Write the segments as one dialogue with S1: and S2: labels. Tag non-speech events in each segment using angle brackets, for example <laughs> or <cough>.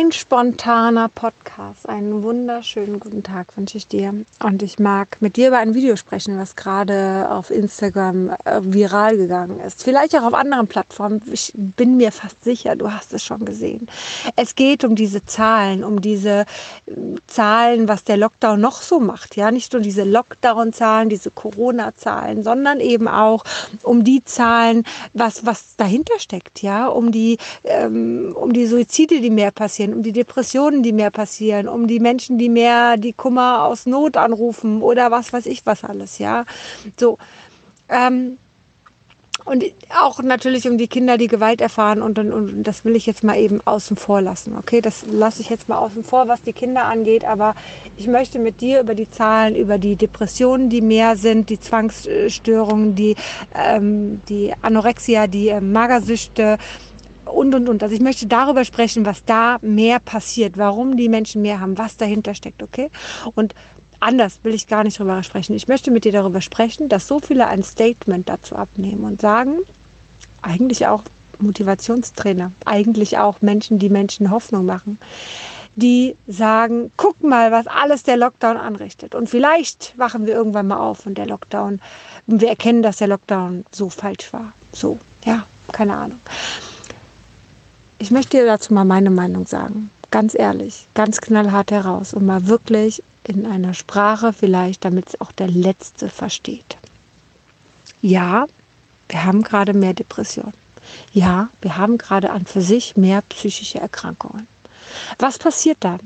S1: Ein spontaner Podcast. Einen wunderschönen guten Tag wünsche ich dir. Und ich mag mit dir über ein Video sprechen, was gerade auf Instagram äh, viral gegangen ist. Vielleicht auch auf anderen Plattformen. Ich bin mir fast sicher, du hast es schon gesehen. Es geht um diese Zahlen, um diese äh, Zahlen, was der Lockdown noch so macht. Ja, nicht nur diese Lockdown-Zahlen, diese Corona-Zahlen, sondern eben auch um die Zahlen, was, was dahinter steckt. Ja, um die, ähm, um die Suizide, die mehr passieren passieren, um die Depressionen, die mehr passieren, um die Menschen, die mehr die Kummer aus Not anrufen oder was weiß ich was alles, ja. So. Ähm, und auch natürlich um die Kinder, die Gewalt erfahren und, und, und das will ich jetzt mal eben außen vor lassen. Okay, das lasse ich jetzt mal außen vor, was die Kinder angeht, aber ich möchte mit dir über die Zahlen, über die Depressionen, die mehr sind, die Zwangsstörungen, die, ähm, die Anorexia, die äh, Magersüchte, und, und, und. Also ich möchte darüber sprechen, was da mehr passiert, warum die Menschen mehr haben, was dahinter steckt, okay? Und anders will ich gar nicht darüber sprechen. Ich möchte mit dir darüber sprechen, dass so viele ein Statement dazu abnehmen und sagen, eigentlich auch Motivationstrainer, eigentlich auch Menschen, die Menschen Hoffnung machen, die sagen, guck mal, was alles der Lockdown anrichtet. Und vielleicht wachen wir irgendwann mal auf und der Lockdown, wir erkennen, dass der Lockdown so falsch war. So, ja, keine Ahnung. Ich möchte dir dazu mal meine Meinung sagen. Ganz ehrlich, ganz knallhart heraus und mal wirklich in einer Sprache vielleicht, damit es auch der Letzte versteht. Ja, wir haben gerade mehr Depressionen. Ja, wir haben gerade an für sich mehr psychische Erkrankungen. Was passiert dann?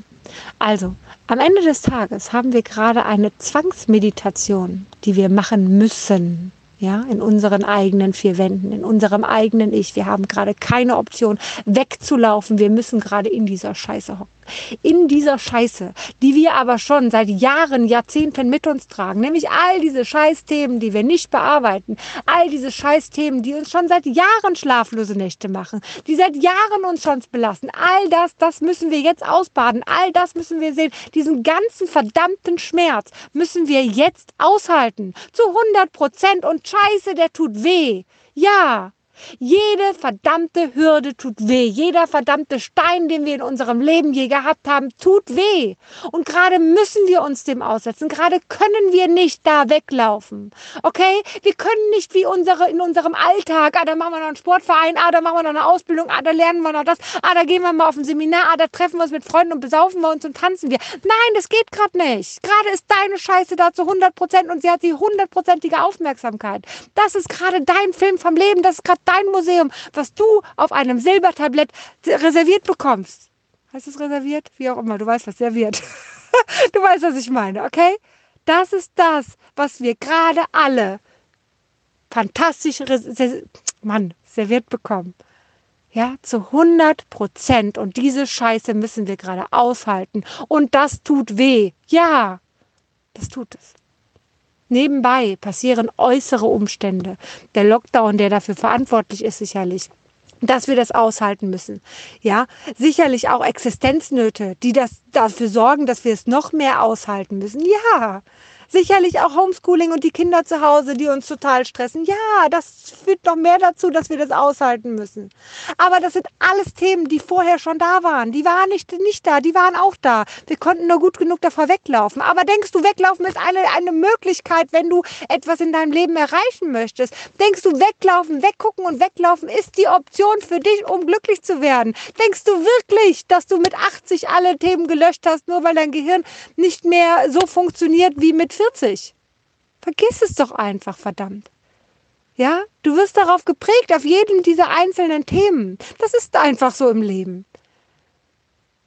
S1: Also, am Ende des Tages haben wir gerade eine Zwangsmeditation, die wir machen müssen, ja, in unseren eigenen vier Wänden, in unserem eigenen Ich. Wir haben gerade keine Option wegzulaufen. Wir müssen gerade in dieser Scheiße hocken in dieser Scheiße, die wir aber schon seit Jahren, Jahrzehnten mit uns tragen, nämlich all diese Scheißthemen, die wir nicht bearbeiten, all diese Scheißthemen, die uns schon seit Jahren schlaflose Nächte machen, die seit Jahren uns schon belasten, all das, das müssen wir jetzt ausbaden, all das müssen wir sehen, diesen ganzen verdammten Schmerz müssen wir jetzt aushalten, zu 100 Prozent und Scheiße, der tut weh. Ja, jede verdammte Hürde tut weh. Jeder verdammte Stein, den wir in unserem Leben je gehabt haben, tut weh. Und gerade müssen wir uns dem aussetzen. Gerade können wir nicht da weglaufen. Okay? Wir können nicht wie unsere, in unserem Alltag, ah, da machen wir noch einen Sportverein, ah, da machen wir noch eine Ausbildung, ah, da lernen wir noch das, ah, da gehen wir mal auf ein Seminar, ah, da treffen wir uns mit Freunden und besaufen wir uns und tanzen wir. Nein, das geht gerade nicht. Gerade ist deine Scheiße da zu 100 Prozent und sie hat die hundertprozentige Aufmerksamkeit. Das ist gerade dein Film vom Leben. Das ist gerade dein Museum, was du auf einem Silbertablett reserviert bekommst. Heißt es reserviert? Wie auch immer, du weißt, was serviert. <laughs> du weißt, was ich meine, okay? Das ist das, was wir gerade alle fantastisch Mann, serviert bekommen. Ja, zu 100 Prozent. Und diese Scheiße müssen wir gerade aushalten. Und das tut weh. Ja, das tut es. Nebenbei passieren äußere Umstände. Der Lockdown, der dafür verantwortlich ist, sicherlich dass wir das aushalten müssen. Ja, sicherlich auch Existenznöte, die das dafür sorgen, dass wir es noch mehr aushalten müssen. Ja, Sicherlich auch Homeschooling und die Kinder zu Hause, die uns total stressen. Ja, das führt noch mehr dazu, dass wir das aushalten müssen. Aber das sind alles Themen, die vorher schon da waren. Die waren nicht, nicht da, die waren auch da. Wir konnten nur gut genug davor weglaufen. Aber denkst du, weglaufen ist eine, eine Möglichkeit, wenn du etwas in deinem Leben erreichen möchtest? Denkst du, weglaufen, weggucken und weglaufen ist die Option für dich, um glücklich zu werden? Denkst du wirklich, dass du mit 80 alle Themen gelöscht hast, nur weil dein Gehirn nicht mehr so funktioniert wie mit 40. Vergiss es doch einfach, verdammt. Ja, du wirst darauf geprägt, auf jedem dieser einzelnen Themen. Das ist einfach so im Leben.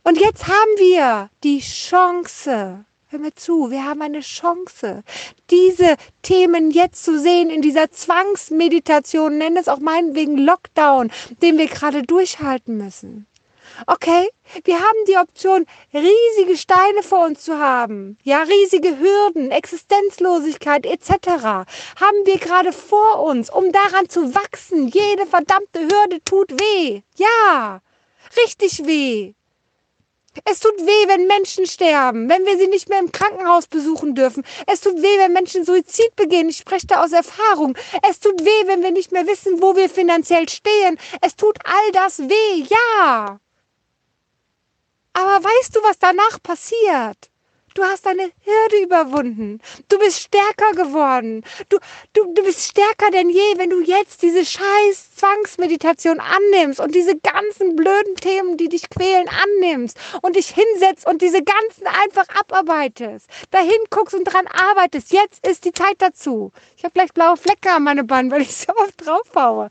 S1: Und jetzt haben wir die Chance, hör mir zu, wir haben eine Chance, diese Themen jetzt zu sehen in dieser Zwangsmeditation, nenn es auch meinetwegen Lockdown, den wir gerade durchhalten müssen. Okay, wir haben die Option, riesige Steine vor uns zu haben, ja, riesige Hürden, Existenzlosigkeit etc. haben wir gerade vor uns, um daran zu wachsen. Jede verdammte Hürde tut weh. Ja, richtig weh. Es tut weh, wenn Menschen sterben, wenn wir sie nicht mehr im Krankenhaus besuchen dürfen. Es tut weh, wenn Menschen Suizid begehen. Ich spreche da aus Erfahrung. Es tut weh, wenn wir nicht mehr wissen, wo wir finanziell stehen. Es tut all das weh, ja. Aber weißt du, was danach passiert? Du hast deine Hürde überwunden. Du bist stärker geworden. Du, du, du bist stärker denn je, wenn du jetzt diese scheiß Zwangsmeditation annimmst und diese ganzen blöden Themen, die dich quälen, annimmst und dich hinsetzt und diese ganzen einfach abarbeitest. Dahin guckst und dran arbeitest. Jetzt ist die Zeit dazu. Ich habe gleich blaue Flecke an meine Band, weil ich so oft draufhaue.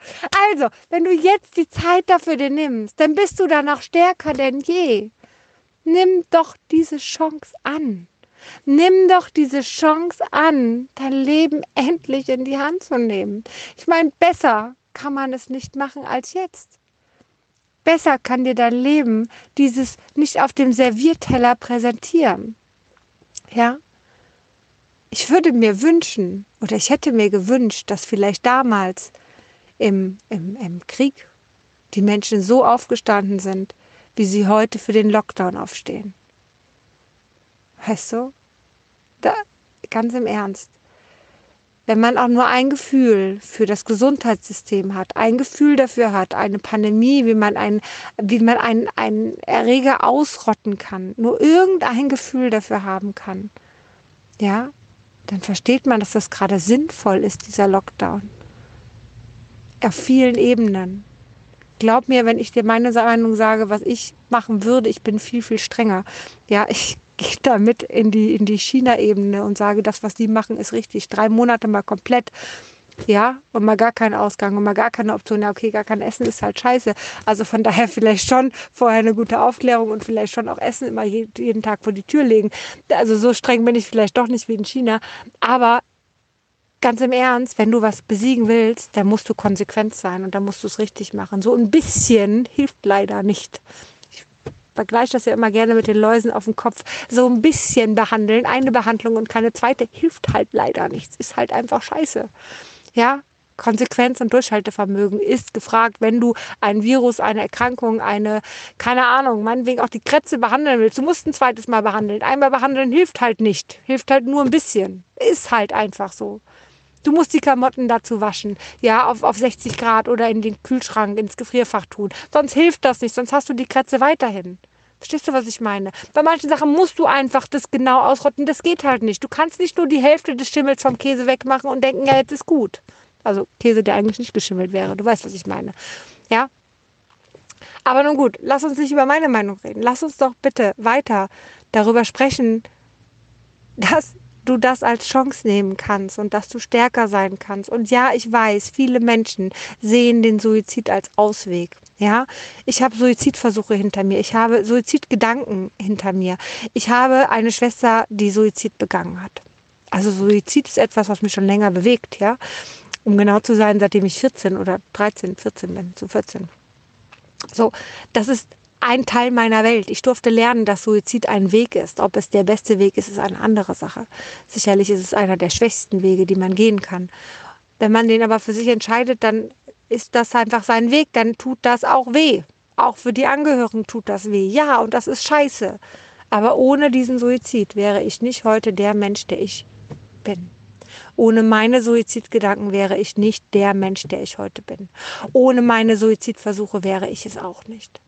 S1: Also, wenn du jetzt die Zeit dafür dir nimmst, dann bist du danach stärker denn je. Nimm doch diese Chance an. Nimm doch diese Chance an, dein Leben <laughs> endlich in die Hand zu nehmen. Ich meine, besser kann man es nicht machen als jetzt. Besser kann dir dein Leben dieses nicht auf dem Servierteller präsentieren. Ja? Ich würde mir wünschen, oder ich hätte mir gewünscht, dass vielleicht damals im, im, im Krieg die Menschen so aufgestanden sind, wie sie heute für den Lockdown aufstehen. Weißt du? Da, ganz im Ernst. Wenn man auch nur ein Gefühl für das Gesundheitssystem hat, ein Gefühl dafür hat, eine Pandemie, wie man einen, wie man einen, einen Erreger ausrotten kann, nur irgendein Gefühl dafür haben kann, ja, dann versteht man, dass das gerade sinnvoll ist, dieser Lockdown. Auf vielen Ebenen glaub mir, wenn ich dir meine Meinung sage, was ich machen würde, ich bin viel, viel strenger. Ja, ich <laughs> gehe damit in die, in die China-Ebene und sage, das, was die machen, ist richtig. Drei Monate mal komplett. Ja, und mal gar keinen Ausgang und mal gar keine Option. Ja, okay, gar kein Essen ist halt scheiße. Also von <laughs> daher vielleicht schon vorher eine gute Aufklärung und vielleicht schon auch Essen immer jeden Tag vor die Tür legen. Also so streng bin ich vielleicht doch nicht wie in China. Aber ganz im Ernst, wenn du was besiegen willst, dann musst du konsequent sein und dann musst du es richtig machen. So ein bisschen hilft leider nicht. Ich vergleiche das ja immer gerne mit den Läusen auf dem Kopf. So ein bisschen behandeln, eine Behandlung und keine zweite, hilft halt leider nichts. Ist halt einfach scheiße. Ja, Konsequenz und Durchhaltevermögen ist gefragt, wenn du ein Virus, eine Erkrankung, eine, keine Ahnung, meinetwegen auch die Krätze behandeln willst. Du musst ein zweites Mal behandeln. Einmal behandeln hilft halt nicht. Hilft halt nur ein bisschen. Ist halt einfach so. Du musst die Klamotten dazu waschen, ja, auf, auf 60 Grad oder in den Kühlschrank, ins Gefrierfach tun. Sonst hilft das nicht, sonst hast du die Krätze weiterhin. Verstehst du, was ich meine? Bei manchen Sachen musst du einfach das genau ausrotten. Das geht halt nicht. Du kannst nicht nur die Hälfte des Schimmels vom Käse wegmachen und denken, ja, jetzt ist gut. Also Käse, der eigentlich nicht geschimmelt wäre. Du weißt, was ich meine. Ja? Aber nun gut, lass uns nicht über meine Meinung reden. Lass uns doch bitte weiter darüber sprechen, dass du das als Chance nehmen kannst und dass du stärker sein kannst. Und ja, ich weiß, viele Menschen sehen den Suizid als Ausweg. Ja, ich habe Suizidversuche hinter mir. Ich habe Suizidgedanken hinter mir. Ich habe eine Schwester, die Suizid begangen hat. Also Suizid ist etwas, was mich schon länger bewegt, ja. Um genau zu sein, seitdem ich 14 oder 13, 14 bin, zu so 14. So, das ist ein Teil meiner Welt. Ich durfte lernen, dass Suizid ein Weg ist. Ob es der beste Weg ist, ist eine andere Sache. Sicherlich ist es einer der schwächsten Wege, die man gehen kann. Wenn man den aber für sich entscheidet, dann ist das einfach sein Weg, dann tut das auch weh. Auch für die Angehörigen tut das weh. Ja, und das ist scheiße. Aber ohne diesen Suizid wäre ich nicht heute der Mensch, der ich bin. Ohne meine Suizidgedanken wäre ich nicht der Mensch, der ich heute bin. Ohne meine Suizidversuche wäre ich es auch nicht.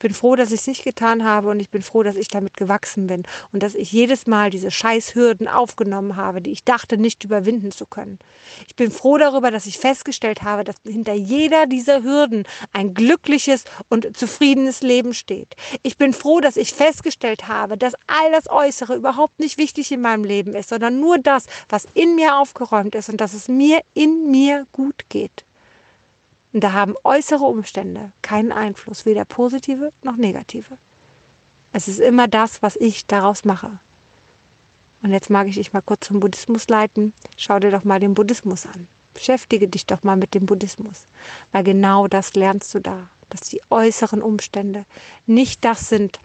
S1: Ich bin froh, dass ich es nicht getan habe und ich bin froh, dass ich damit gewachsen bin und dass ich jedes Mal diese Scheißhürden aufgenommen habe, die ich dachte nicht überwinden zu können. Ich bin froh darüber, dass ich festgestellt habe, dass hinter jeder dieser Hürden ein glückliches und zufriedenes Leben steht. Ich bin froh, dass ich festgestellt habe, dass all das Äußere überhaupt nicht wichtig in meinem Leben ist, sondern nur das, was in mir aufgeräumt ist und dass es mir in mir gut geht. Und da haben äußere Umstände keinen Einfluss, weder positive noch negative. Es ist immer das, was ich daraus mache. Und jetzt mag ich dich mal kurz zum Buddhismus leiten. Schau dir doch mal den Buddhismus an. Beschäftige dich doch mal mit dem Buddhismus. Weil genau das lernst du da. Dass die äußeren Umstände nicht das sind,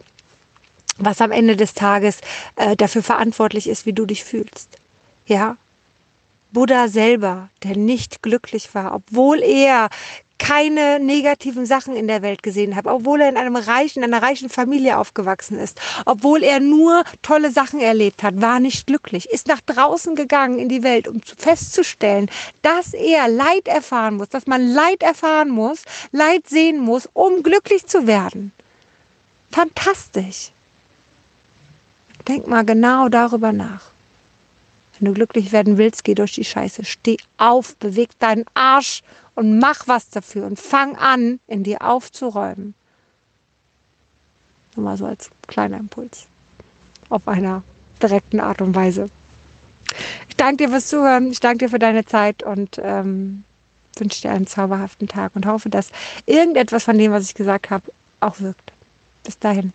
S1: was am Ende des Tages äh, dafür verantwortlich ist, wie du dich fühlst. Ja, Buddha selber, der nicht glücklich war, obwohl er keine negativen Sachen in der Welt gesehen hat, obwohl er in einem reichen, einer reichen Familie aufgewachsen ist, obwohl er nur tolle Sachen erlebt hat, war nicht glücklich, ist nach draußen gegangen in die Welt, um festzustellen, dass er Leid erfahren muss, dass man Leid erfahren muss, Leid sehen muss, um glücklich zu werden. Fantastisch. Denk mal genau darüber nach. Wenn du glücklich werden willst, geh durch die Scheiße. Steh auf, beweg deinen Arsch und mach was dafür und fang an, in dir aufzuräumen. Nur mal so als kleiner Impuls. Auf einer direkten Art und Weise. Ich danke dir fürs Zuhören. Ich danke dir für deine Zeit und ähm, wünsche dir einen zauberhaften Tag und hoffe, dass irgendetwas von dem, was ich gesagt habe, auch wirkt. Bis dahin.